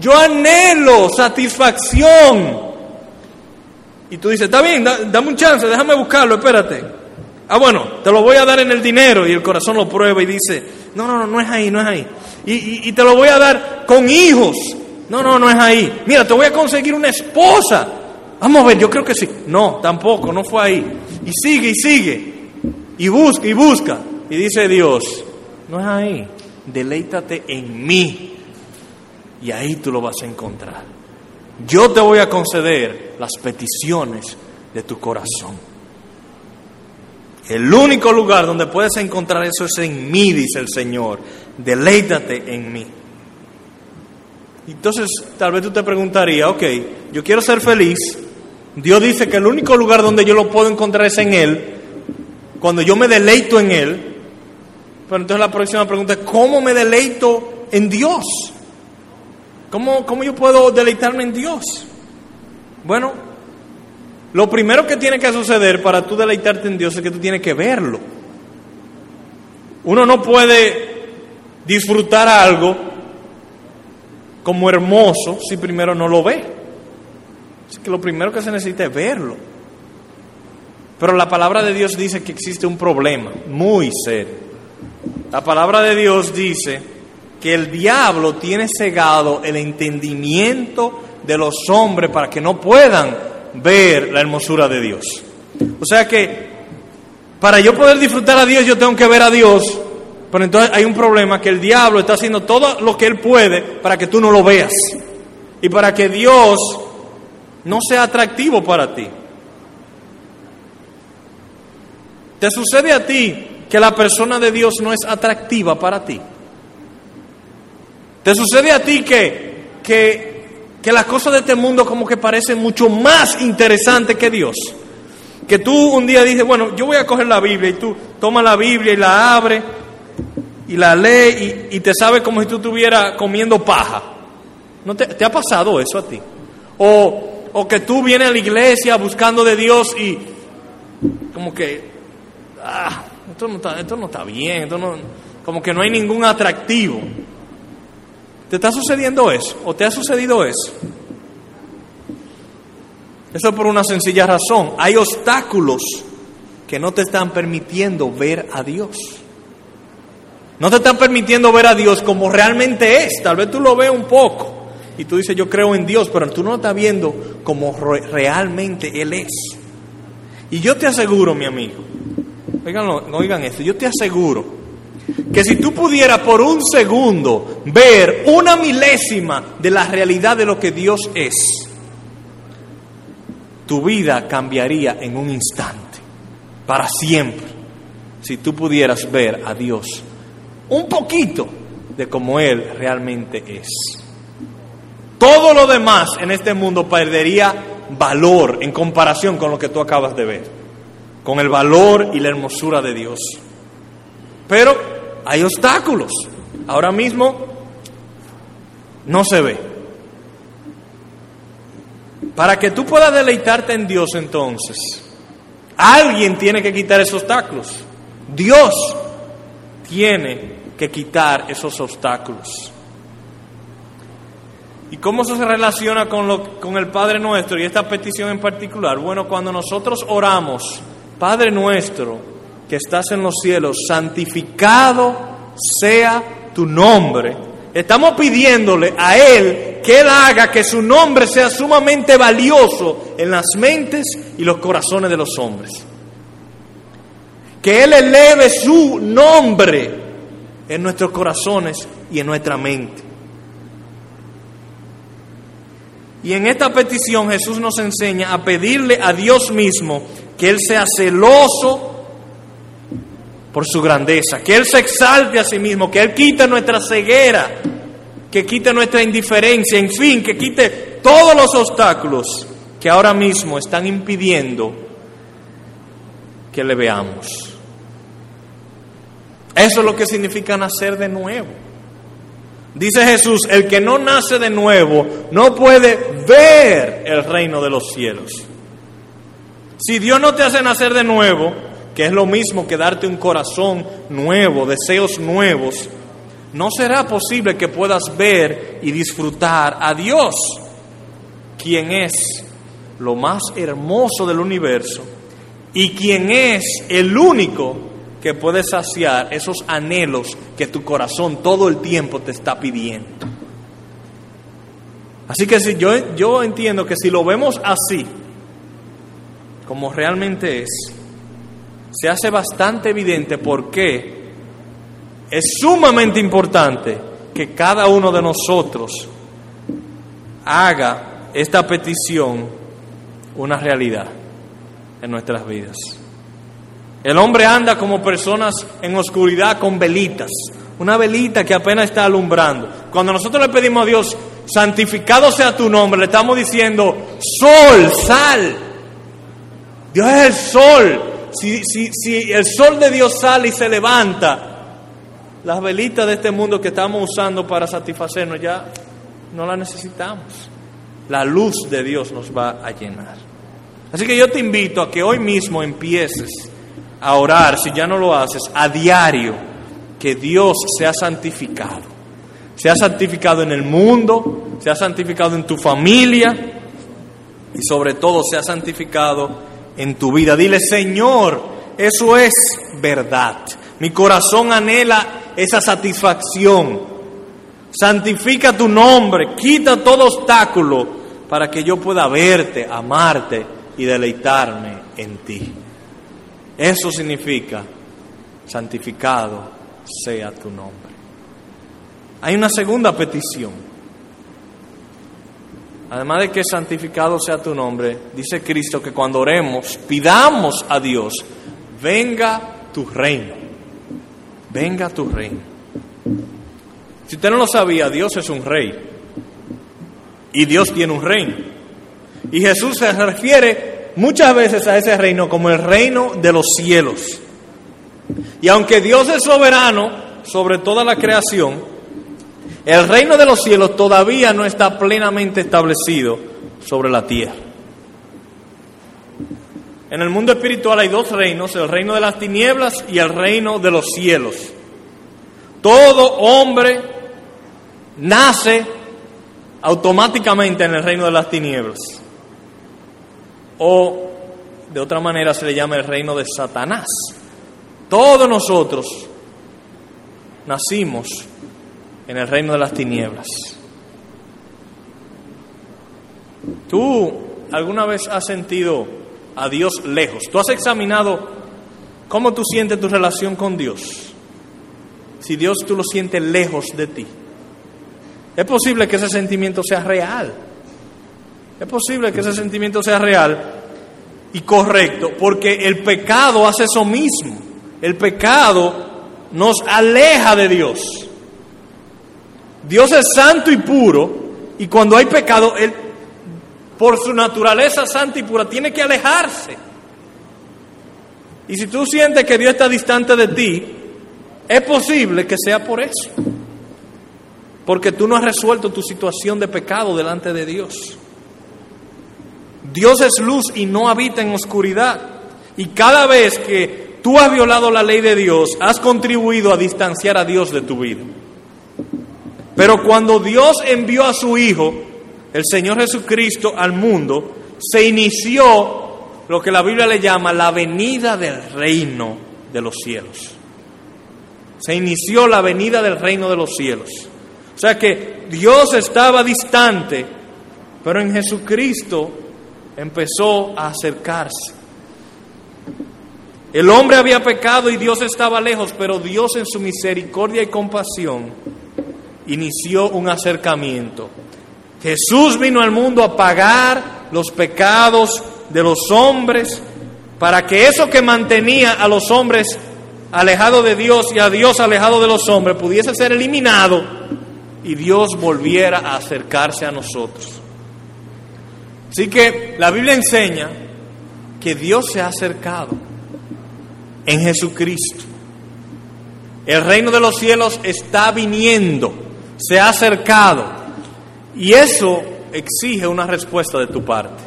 yo anhelo satisfacción. Y tú dices, está bien, dame un chance, déjame buscarlo, espérate. Ah, bueno, te lo voy a dar en el dinero y el corazón lo prueba y dice, no, no, no, no es ahí, no es ahí. Y, y te lo voy a dar con hijos No, no, no es ahí. Mira, te voy a conseguir una esposa. Vamos a ver, yo creo que sí. No, tampoco, no fue ahí. Y sigue y sigue. Y busca y busca. Y dice Dios, no es ahí. Deleítate en mí. Y ahí tú lo vas a encontrar. Yo te voy a conceder las peticiones de tu corazón. El único lugar donde puedes encontrar eso es en mí, dice el Señor. Deleítate en mí. Entonces, tal vez tú te preguntarías, ok, yo quiero ser feliz. Dios dice que el único lugar donde yo lo puedo encontrar es en Él, cuando yo me deleito en Él. Pero entonces la próxima pregunta es, ¿cómo me deleito en Dios? ¿Cómo, cómo yo puedo deleitarme en Dios? Bueno, lo primero que tiene que suceder para tú deleitarte en Dios es que tú tienes que verlo. Uno no puede disfrutar algo como hermoso si primero no lo ve. Así que lo primero que se necesita es verlo. Pero la palabra de Dios dice que existe un problema muy serio. La palabra de Dios dice que el diablo tiene cegado el entendimiento de los hombres para que no puedan ver la hermosura de Dios. O sea que para yo poder disfrutar a Dios yo tengo que ver a Dios, pero entonces hay un problema que el diablo está haciendo todo lo que él puede para que tú no lo veas y para que Dios no sea atractivo para ti. ¿Te sucede a ti que la persona de Dios no es atractiva para ti? ¿Te sucede a ti que, que que las cosas de este mundo como que parecen mucho más interesantes que Dios. Que tú un día dices, bueno, yo voy a coger la Biblia y tú tomas la Biblia y la abres y la lees y, te sabe como si tú estuvieras comiendo paja. ¿No te, ha pasado eso a ti? O, o que tú vienes a la iglesia buscando de Dios y como que, ah, esto no está, esto no está bien, esto no, como que no hay ningún atractivo. ¿Te está sucediendo eso? ¿O te ha sucedido eso? Eso por una sencilla razón. Hay obstáculos que no te están permitiendo ver a Dios. No te están permitiendo ver a Dios como realmente es. Tal vez tú lo veas un poco y tú dices, yo creo en Dios, pero tú no estás viendo como realmente Él es. Y yo te aseguro, mi amigo, oigan, oigan esto, yo te aseguro que si tú pudieras por un segundo ver una milésima de la realidad de lo que Dios es, tu vida cambiaría en un instante, para siempre, si tú pudieras ver a Dios un poquito de cómo Él realmente es. Todo lo demás en este mundo perdería valor en comparación con lo que tú acabas de ver, con el valor y la hermosura de Dios. Pero hay obstáculos. Ahora mismo no se ve. Para que tú puedas deleitarte en Dios entonces, alguien tiene que quitar esos obstáculos. Dios tiene que quitar esos obstáculos. ¿Y cómo eso se relaciona con, lo, con el Padre nuestro y esta petición en particular? Bueno, cuando nosotros oramos, Padre nuestro, que estás en los cielos, santificado sea tu nombre. Estamos pidiéndole a Él que Él haga que su nombre sea sumamente valioso en las mentes y los corazones de los hombres. Que Él eleve su nombre en nuestros corazones y en nuestra mente. Y en esta petición Jesús nos enseña a pedirle a Dios mismo que Él sea celoso por su grandeza, que Él se exalte a sí mismo, que Él quite nuestra ceguera, que quite nuestra indiferencia, en fin, que quite todos los obstáculos que ahora mismo están impidiendo que le veamos. Eso es lo que significa nacer de nuevo. Dice Jesús, el que no nace de nuevo no puede ver el reino de los cielos. Si Dios no te hace nacer de nuevo, que es lo mismo que darte un corazón nuevo, deseos nuevos, no será posible que puedas ver y disfrutar a Dios, quien es lo más hermoso del universo y quien es el único que puede saciar esos anhelos que tu corazón todo el tiempo te está pidiendo. Así que si yo, yo entiendo que si lo vemos así, como realmente es, se hace bastante evidente por qué es sumamente importante que cada uno de nosotros haga esta petición una realidad en nuestras vidas. El hombre anda como personas en oscuridad con velitas, una velita que apenas está alumbrando. Cuando nosotros le pedimos a Dios, santificado sea tu nombre, le estamos diciendo, sol, sal. Dios es el sol. Si, si, si el sol de Dios sale y se levanta, las velitas de este mundo que estamos usando para satisfacernos ya no las necesitamos. La luz de Dios nos va a llenar. Así que yo te invito a que hoy mismo empieces a orar, si ya no lo haces, a diario, que Dios sea santificado se ha santificado en el mundo, se ha santificado en tu familia y sobre todo se ha santificado en tu vida. Dile, Señor, eso es verdad. Mi corazón anhela esa satisfacción. Santifica tu nombre, quita todo obstáculo para que yo pueda verte, amarte y deleitarme en ti. Eso significa, santificado sea tu nombre. Hay una segunda petición. Además de que santificado sea tu nombre, dice Cristo que cuando oremos, pidamos a Dios, venga tu reino, venga tu reino. Si usted no lo sabía, Dios es un rey y Dios tiene un reino. Y Jesús se refiere muchas veces a ese reino como el reino de los cielos. Y aunque Dios es soberano sobre toda la creación, el reino de los cielos todavía no está plenamente establecido sobre la tierra. En el mundo espiritual hay dos reinos, el reino de las tinieblas y el reino de los cielos. Todo hombre nace automáticamente en el reino de las tinieblas. O de otra manera se le llama el reino de Satanás. Todos nosotros nacimos en el reino de las tinieblas. ¿Tú alguna vez has sentido a Dios lejos? ¿Tú has examinado cómo tú sientes tu relación con Dios? Si Dios tú lo sientes lejos de ti. Es posible que ese sentimiento sea real. Es posible que ese sentimiento sea real y correcto, porque el pecado hace eso mismo. El pecado nos aleja de Dios. Dios es santo y puro y cuando hay pecado, Él, por su naturaleza santa y pura, tiene que alejarse. Y si tú sientes que Dios está distante de ti, es posible que sea por eso. Porque tú no has resuelto tu situación de pecado delante de Dios. Dios es luz y no habita en oscuridad. Y cada vez que tú has violado la ley de Dios, has contribuido a distanciar a Dios de tu vida. Pero cuando Dios envió a su Hijo, el Señor Jesucristo, al mundo, se inició lo que la Biblia le llama la venida del reino de los cielos. Se inició la venida del reino de los cielos. O sea que Dios estaba distante, pero en Jesucristo empezó a acercarse. El hombre había pecado y Dios estaba lejos, pero Dios en su misericordia y compasión inició un acercamiento. Jesús vino al mundo a pagar los pecados de los hombres para que eso que mantenía a los hombres alejados de Dios y a Dios alejado de los hombres pudiese ser eliminado y Dios volviera a acercarse a nosotros. Así que la Biblia enseña que Dios se ha acercado en Jesucristo. El reino de los cielos está viniendo se ha acercado y eso exige una respuesta de tu parte.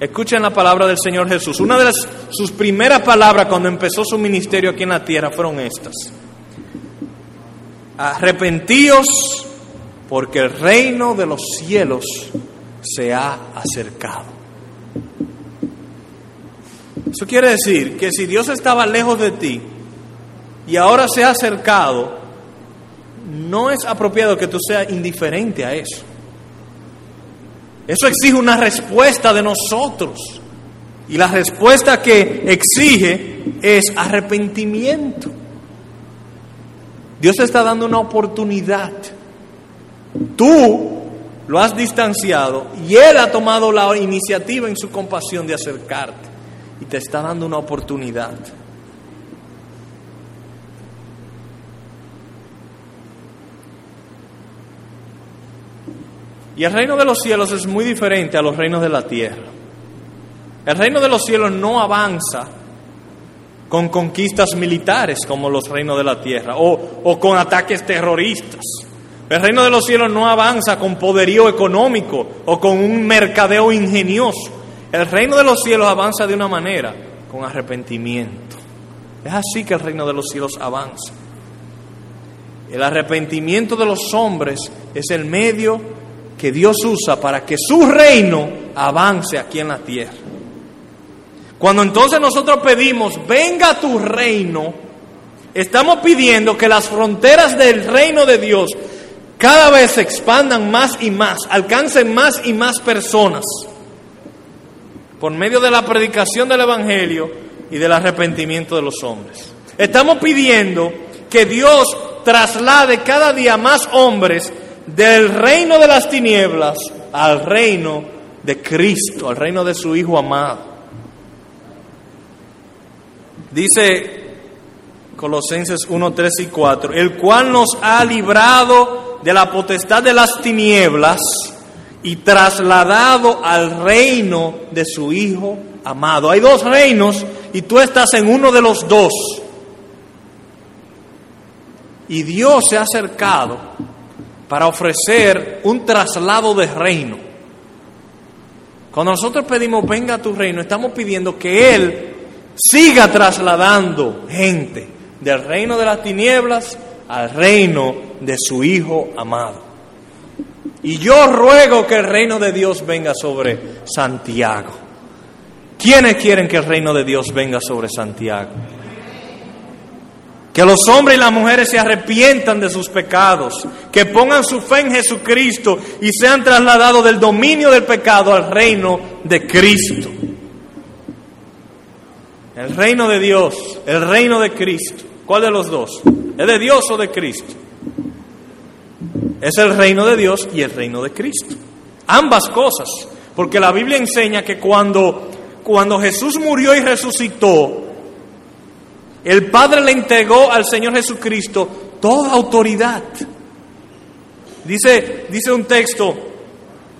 Escuchen la palabra del Señor Jesús. Una de sus primeras palabras cuando empezó su ministerio aquí en la tierra fueron estas. Arrepentíos porque el reino de los cielos se ha acercado. Eso quiere decir que si Dios estaba lejos de ti y ahora se ha acercado, no es apropiado que tú seas indiferente a eso. Eso exige una respuesta de nosotros. Y la respuesta que exige es arrepentimiento. Dios te está dando una oportunidad. Tú lo has distanciado y Él ha tomado la iniciativa en su compasión de acercarte y te está dando una oportunidad. Y el reino de los cielos es muy diferente a los reinos de la tierra. El reino de los cielos no avanza con conquistas militares como los reinos de la tierra o, con ataques terroristas. El reino de los cielos no avanza con poderío económico o con un mercadeo ingenioso. El reino de los cielos avanza de una manera, con arrepentimiento. Es así que el reino de los cielos avanza. El arrepentimiento de los hombres es el medio que Dios usa para que su reino avance aquí en la tierra. Cuando entonces nosotros pedimos, venga tu reino, estamos pidiendo que las fronteras del reino de Dios cada vez se expandan más y más, alcancen más y más personas por medio de la predicación del Evangelio y del arrepentimiento de los hombres. Estamos pidiendo que Dios traslade cada día más hombres del reino de las tinieblas al reino de Cristo, al reino de su Hijo amado. Dice Colosenses 1, 3 y 4, el cual nos ha librado de la potestad de las tinieblas y trasladado al reino de su Hijo amado. Hay dos reinos y tú estás en uno de los dos. Y Dios se ha acercado para ofrecer un traslado de reino. Cuando nosotros pedimos venga a tu reino, estamos pidiendo que Él siga trasladando gente del reino de las tinieblas al reino de su Hijo amado. Y yo ruego que el reino de Dios venga sobre Santiago. ¿Quiénes quieren que el reino de Dios venga sobre Santiago? Que los hombres y las mujeres se arrepientan de sus pecados, que pongan su fe en Jesucristo y sean trasladados del dominio del pecado al reino de Cristo. El reino de Dios, el reino de Cristo. ¿Cuál de los dos? ¿Es de Dios o de Cristo? Es el reino de Dios y el reino de Cristo. Ambas cosas. Porque la Biblia enseña que cuando, cuando Jesús murió y resucitó, el Padre le entregó al Señor Jesucristo toda autoridad. Dice, dice un texto,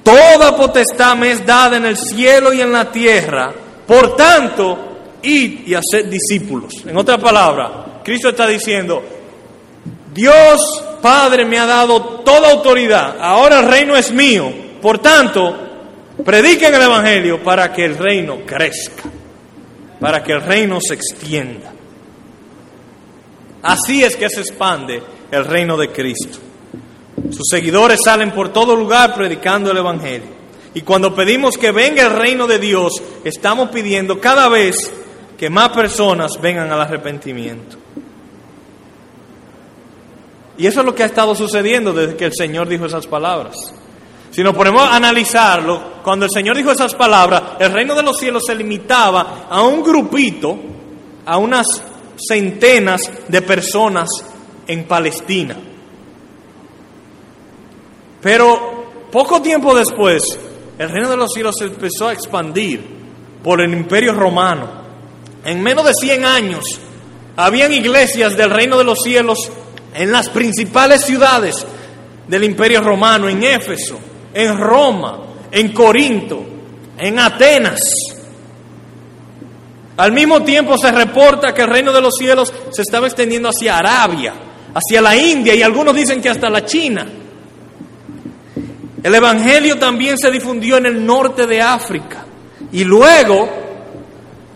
toda potestad me es dada en el cielo y en la tierra. Por tanto, id y haced discípulos. En otra palabra, Cristo está diciendo, Dios Padre me ha dado toda autoridad, ahora el reino es mío. Por tanto, prediquen el Evangelio para que el reino crezca, para que el reino se extienda. Así es que se expande el reino de Cristo. Sus seguidores salen por todo lugar predicando el Evangelio. Y cuando pedimos que venga el reino de Dios, estamos pidiendo cada vez que más personas vengan al arrepentimiento. Y eso es lo que ha estado sucediendo desde que el Señor dijo esas palabras. Si nos ponemos a analizarlo, cuando el Señor dijo esas palabras, el reino de los cielos se limitaba a un grupito, a unas centenas de personas en Palestina. Pero poco tiempo después, el reino de los cielos se empezó a expandir por el imperio romano. En menos de 100 años, habían iglesias del reino de los cielos en las principales ciudades del imperio romano, en Éfeso, en Roma, en Corinto, en Atenas. Al mismo tiempo se reporta que el reino de los cielos se estaba extendiendo hacia Arabia, hacia la India y algunos dicen que hasta la China. El Evangelio también se difundió en el norte de África y luego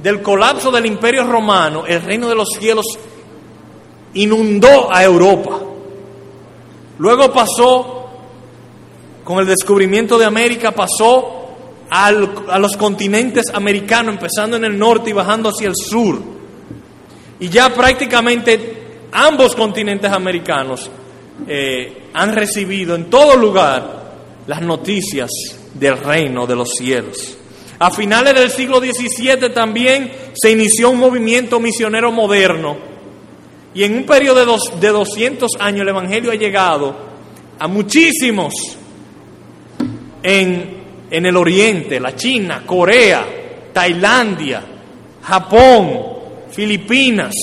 del colapso del imperio romano, el reino de los cielos inundó a Europa. Luego pasó, con el descubrimiento de América, pasó a los continentes americanos, empezando en el norte y bajando hacia el sur. Y ya prácticamente ambos continentes americanos eh, han recibido en todo lugar las noticias del reino de los cielos. A finales del siglo XVII también se inició un movimiento misionero moderno y en un periodo de, dos, de 200 años el Evangelio ha llegado a muchísimos en, en el Oriente, la China, Corea, Tailandia, Japón, Filipinas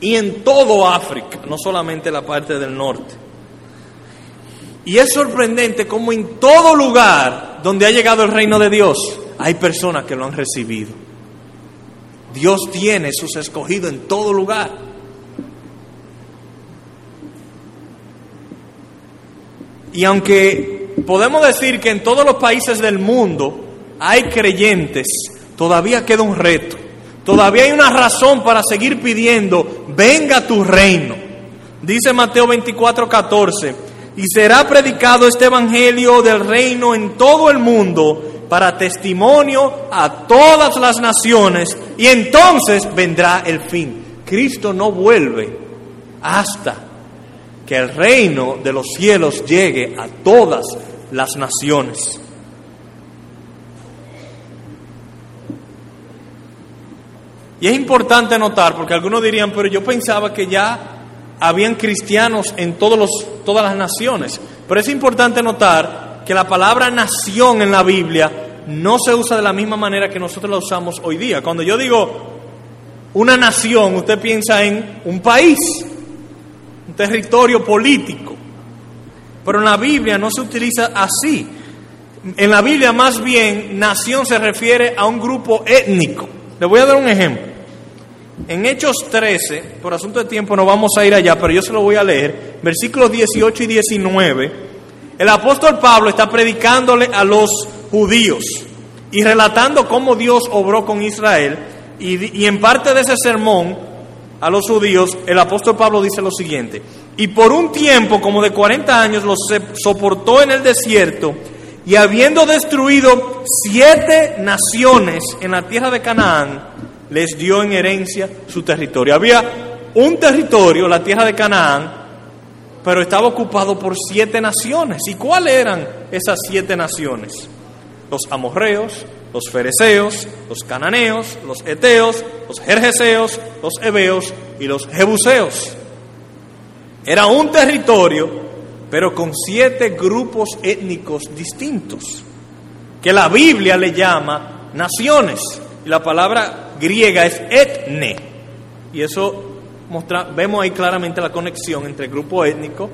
y en todo África, no solamente la parte del norte. Y es sorprendente cómo en todo lugar donde ha llegado el reino de Dios hay personas que lo han recibido. Dios tiene sus escogidos en todo lugar. Y aunque podemos decir que en todos los países del mundo hay creyentes, todavía queda un reto. Todavía hay una razón para seguir pidiendo, venga tu reino. Dice Mateo 24, 14 y será predicado este Evangelio del reino en todo el mundo para testimonio a todas las naciones y entonces vendrá el fin. Cristo no vuelve hasta que el reino de los cielos llegue a todas las naciones. Y es importante notar, porque algunos dirían, pero yo pensaba que ya habían cristianos en todos los, todas las naciones. Pero es importante notar que la palabra nación en la Biblia no se usa de la misma manera que nosotros la usamos hoy día. Cuando yo digo una nación, usted piensa en un país, un territorio político. Pero en la Biblia no se utiliza así. En la Biblia más bien nación se refiere a un grupo étnico. Le voy a dar un ejemplo. En Hechos 13, por asunto de tiempo no vamos a ir allá, pero yo se lo voy a leer, versículos 18 y 19, el apóstol Pablo está predicándole a los judíos y relatando cómo Dios obró con Israel, y, en parte de ese sermón a los judíos, el apóstol Pablo dice lo siguiente, y por un tiempo como de 40 años los soportó en el desierto, y habiendo destruido siete naciones en la tierra de Canaán, les dio en herencia su territorio. Había un territorio, la tierra de Canaán, pero estaba ocupado por siete naciones. ¿Y cuáles eran esas siete naciones? Los amorreos, los fereceos, los cananeos, los eteos, los jerjeseos, los heveos y los jebuseos. Era un territorio, pero con siete grupos étnicos distintos, que la Biblia le llama naciones. Y la palabra griega es etne. Y eso vemos ahí claramente la conexión entre grupo étnico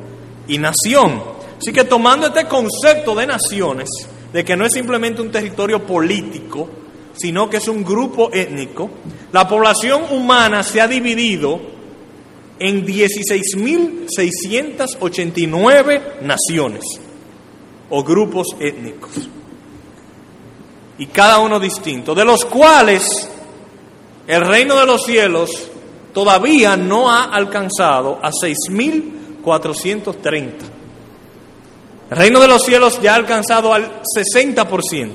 y nación. Así que tomando este concepto de naciones, de que no es simplemente un territorio político, sino que es un grupo étnico, la población humana se ha dividido en 16.689 naciones o grupos étnicos. Y cada uno distinto, de los cuales el reino de los cielos todavía no ha alcanzado a 6.430. El reino de los cielos ya ha alcanzado al 60%,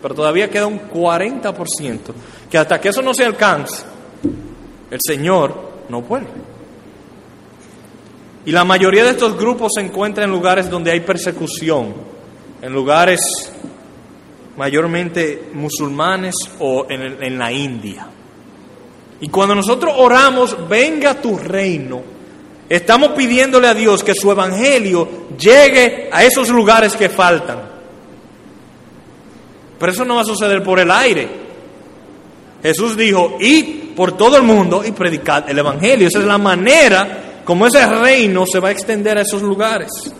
pero todavía queda un 40%, que hasta que eso no se alcance, el Señor no vuelve. Y la mayoría de estos grupos se encuentran en lugares donde hay persecución, en lugares mayormente musulmanes o en la India. Y cuando nosotros oramos, venga tu reino, estamos pidiéndole a Dios que su evangelio llegue a esos lugares que faltan. Pero eso no va a suceder por el aire. Jesús dijo, id por todo el mundo y predicad el evangelio. Esa es la manera como ese reino se va a extender a esos lugares.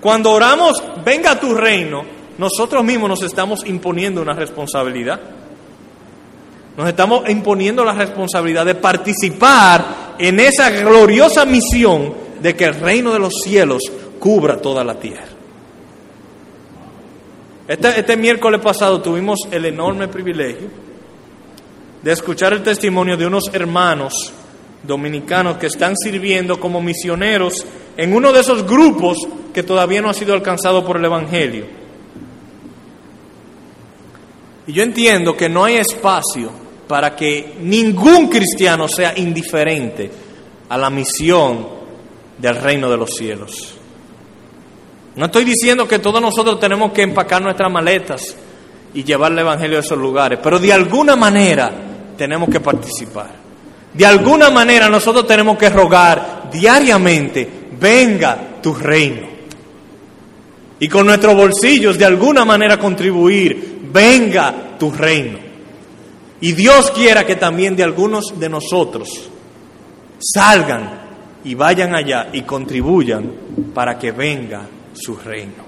Cuando oramos, venga tu reino, nosotros mismos nos estamos imponiendo una responsabilidad. Nos estamos imponiendo la responsabilidad de participar en esa gloriosa misión de que el reino de los cielos cubra toda la tierra. Este, este, miércoles pasado tuvimos el enorme privilegio de escuchar el testimonio de unos hermanos dominicanos que están sirviendo como misioneros en uno de esos grupos que todavía no ha sido alcanzado por el Evangelio. Y yo entiendo que no hay espacio para que ningún cristiano sea indiferente a la misión del reino de los cielos. No estoy diciendo que todos nosotros tenemos que empacar nuestras maletas y llevar el Evangelio a esos lugares, pero de alguna manera tenemos que participar. De alguna manera nosotros tenemos que rogar diariamente, venga tu reino. Y con nuestros bolsillos de alguna manera contribuir, venga tu reino. Y Dios quiera que también de algunos de nosotros salgan y vayan allá y contribuyan para que venga su reino.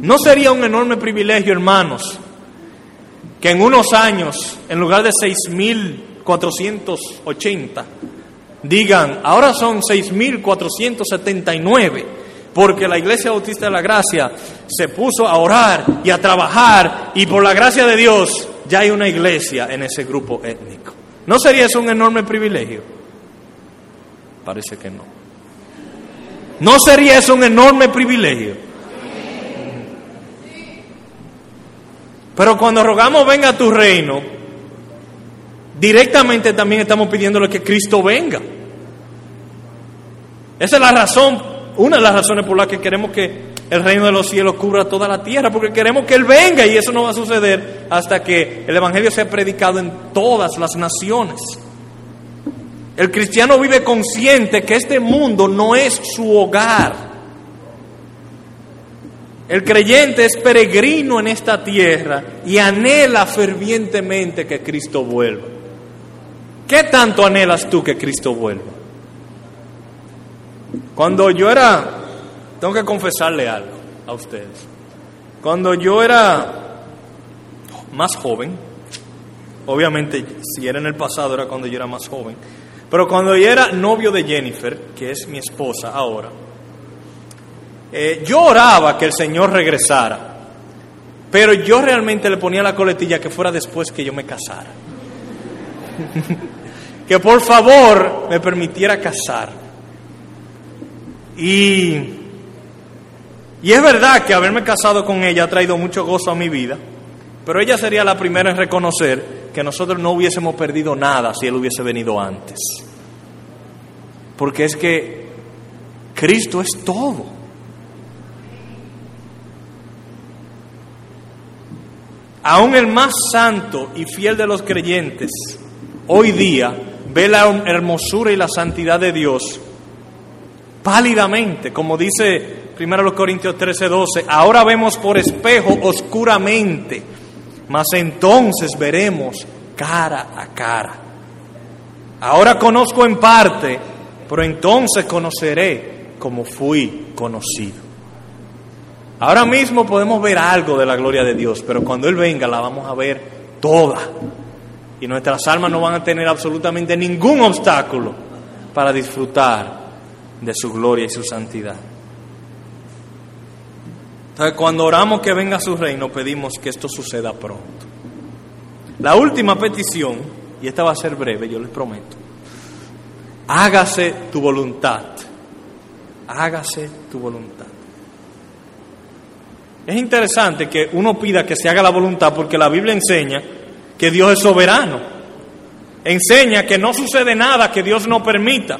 ¿No sería un enorme privilegio, hermanos, que en unos años, en lugar de 6.480, digan, ahora son 6.479, porque la Iglesia Bautista de la Gracia se puso a orar y a trabajar y por la gracia de Dios ya hay una iglesia en ese grupo étnico. ¿No sería eso un enorme privilegio? Parece que no. ¿No sería eso un enorme privilegio? Pero cuando rogamos venga a tu reino, directamente también estamos pidiéndole que Cristo venga. Esa es la razón, una de las razones por las que queremos que el reino de los cielos cubra toda la tierra, porque queremos que Él venga y eso no va a suceder hasta que el Evangelio sea predicado en todas las naciones. El cristiano vive consciente que este mundo no es su hogar. El creyente es peregrino en esta tierra y anhela fervientemente que Cristo vuelva. ¿Qué tanto anhelas tú que Cristo vuelva? Cuando yo era, tengo que confesarle algo a ustedes, cuando yo era más joven, obviamente si era en el pasado era cuando yo era más joven, pero cuando yo era novio de Jennifer, que es mi esposa ahora, eh, yo oraba que el Señor regresara, pero yo realmente le ponía la coletilla que fuera después que yo me casara. (laughs) que por favor me permitiera casar. Y, y es verdad que haberme casado con ella ha traído mucho gozo a mi vida, pero ella sería la primera en reconocer que nosotros no hubiésemos perdido nada si Él hubiese venido antes. Porque es que Cristo es todo. Aún el más santo y fiel de los creyentes hoy día ve la hermosura y la santidad de Dios pálidamente, como dice 1 Corintios 13, 12, ahora vemos por espejo oscuramente, mas entonces veremos cara a cara. Ahora conozco en parte, pero entonces conoceré como fui conocido. Ahora mismo podemos ver algo de la gloria de Dios, pero cuando Él venga la vamos a ver toda. Y nuestras almas no van a tener absolutamente ningún obstáculo para disfrutar de su gloria y su santidad. Entonces, cuando oramos que venga su reino, pedimos que esto suceda pronto. La última petición, y esta va a ser breve, yo les prometo, hágase tu voluntad, hágase tu voluntad. Es interesante que uno pida que se haga la voluntad porque la Biblia enseña que Dios es soberano. Enseña que no sucede nada que Dios no permita.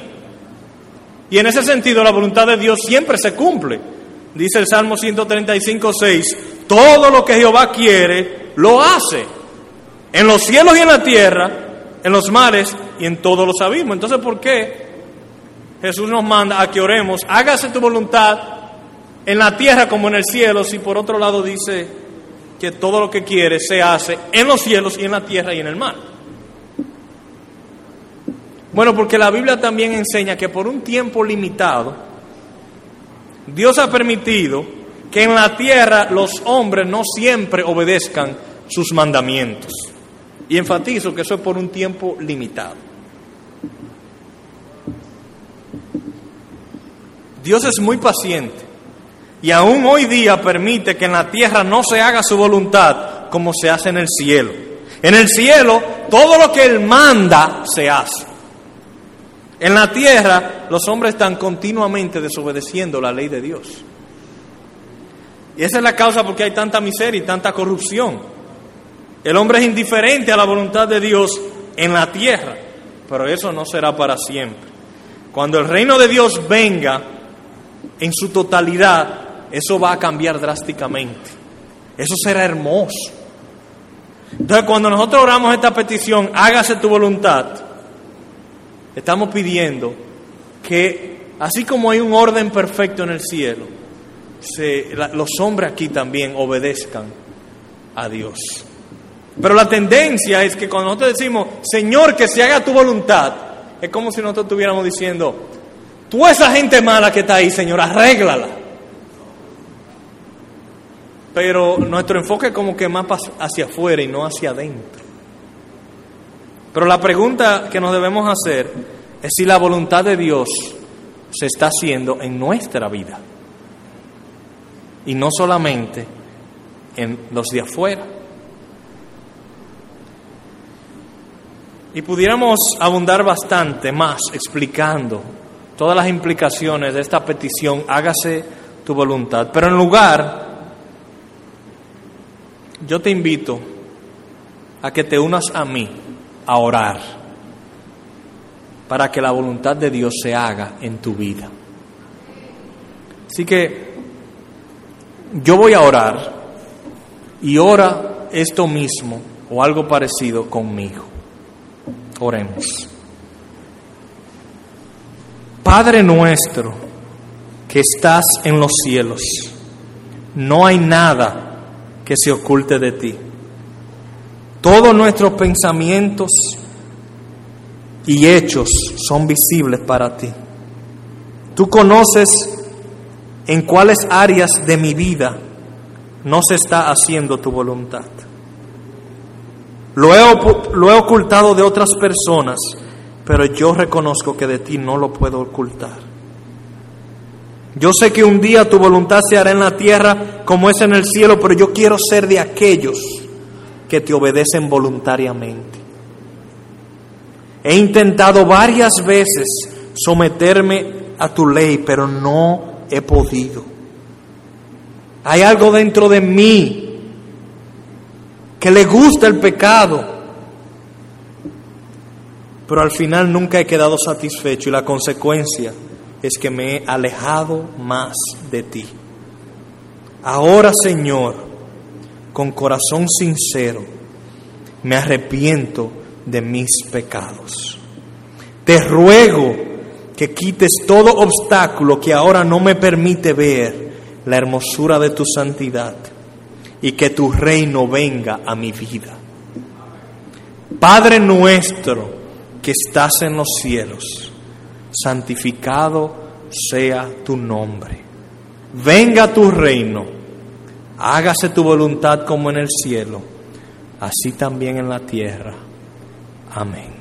Y en ese sentido la voluntad de Dios siempre se cumple. Dice el Salmo 135, 6, todo lo que Jehová quiere, lo hace. En los cielos y en la tierra, en los mares y en todos los abismos. Entonces, ¿por qué Jesús nos manda a que oremos? Hágase tu voluntad en la tierra como en el cielo, si por otro lado dice que todo lo que quiere se hace en los cielos y en la tierra y en el mar. Bueno, porque la Biblia también enseña que por un tiempo limitado, Dios ha permitido que en la tierra los hombres no siempre obedezcan sus mandamientos. Y enfatizo que eso es por un tiempo limitado. Dios es muy paciente y aún hoy día permite que en la tierra no se haga su voluntad como se hace en el cielo. En el cielo todo lo que Él manda se hace. En la tierra los hombres están continuamente desobedeciendo la ley de Dios. Y esa es la causa por qué hay tanta miseria y tanta corrupción. El hombre es indiferente a la voluntad de Dios en la tierra, pero eso no será para siempre. Cuando el reino de Dios venga, en su totalidad, eso va a cambiar drásticamente. Eso será hermoso. Entonces, cuando nosotros oramos esta petición, hágase tu voluntad, estamos pidiendo que, así como hay un orden perfecto en el cielo, los hombres aquí también obedezcan a Dios. Pero la tendencia es que cuando nosotros decimos, Señor, que se haga tu voluntad, es como si nosotros estuviéramos diciendo, tú esa gente mala que está ahí, Señor, arréglala. Pero nuestro enfoque es como que más hacia afuera y no hacia adentro. Pero la pregunta que nos debemos hacer es si la voluntad de Dios se está haciendo en nuestra vida y no solamente en los de afuera. Y pudiéramos abundar bastante más explicando todas las implicaciones de esta petición, hágase tu voluntad. Pero en lugar, yo te invito a que te unas a mí a orar para que la voluntad de Dios se haga en tu vida. Así que yo voy a orar y ora esto mismo o algo parecido conmigo. Oremos. Padre nuestro que estás en los cielos, no hay nada que se oculte de ti. Todos nuestros pensamientos y hechos son visibles para ti. Tú conoces en cuáles áreas de mi vida no se está haciendo tu voluntad. Lo he, lo he ocultado de otras personas, pero yo reconozco que de ti no lo puedo ocultar. Yo sé que un día tu voluntad se hará en la tierra como es en el cielo, pero yo quiero ser de aquellos que te obedecen voluntariamente. He intentado varias veces someterme a tu ley, pero no he podido. Hay algo dentro de mí que le gusta el pecado, pero al final nunca he quedado satisfecho y la consecuencia es que me he alejado más de ti. Ahora, Señor, con corazón sincero, me arrepiento de mis pecados. Te ruego que quites todo obstáculo que ahora no me permite ver la hermosura de tu santidad y que tu reino venga a mi vida. Padre nuestro que estás en los cielos, santificado sea tu nombre. Venga tu reino, hágase tu voluntad como en el cielo, así también en la tierra. Amén.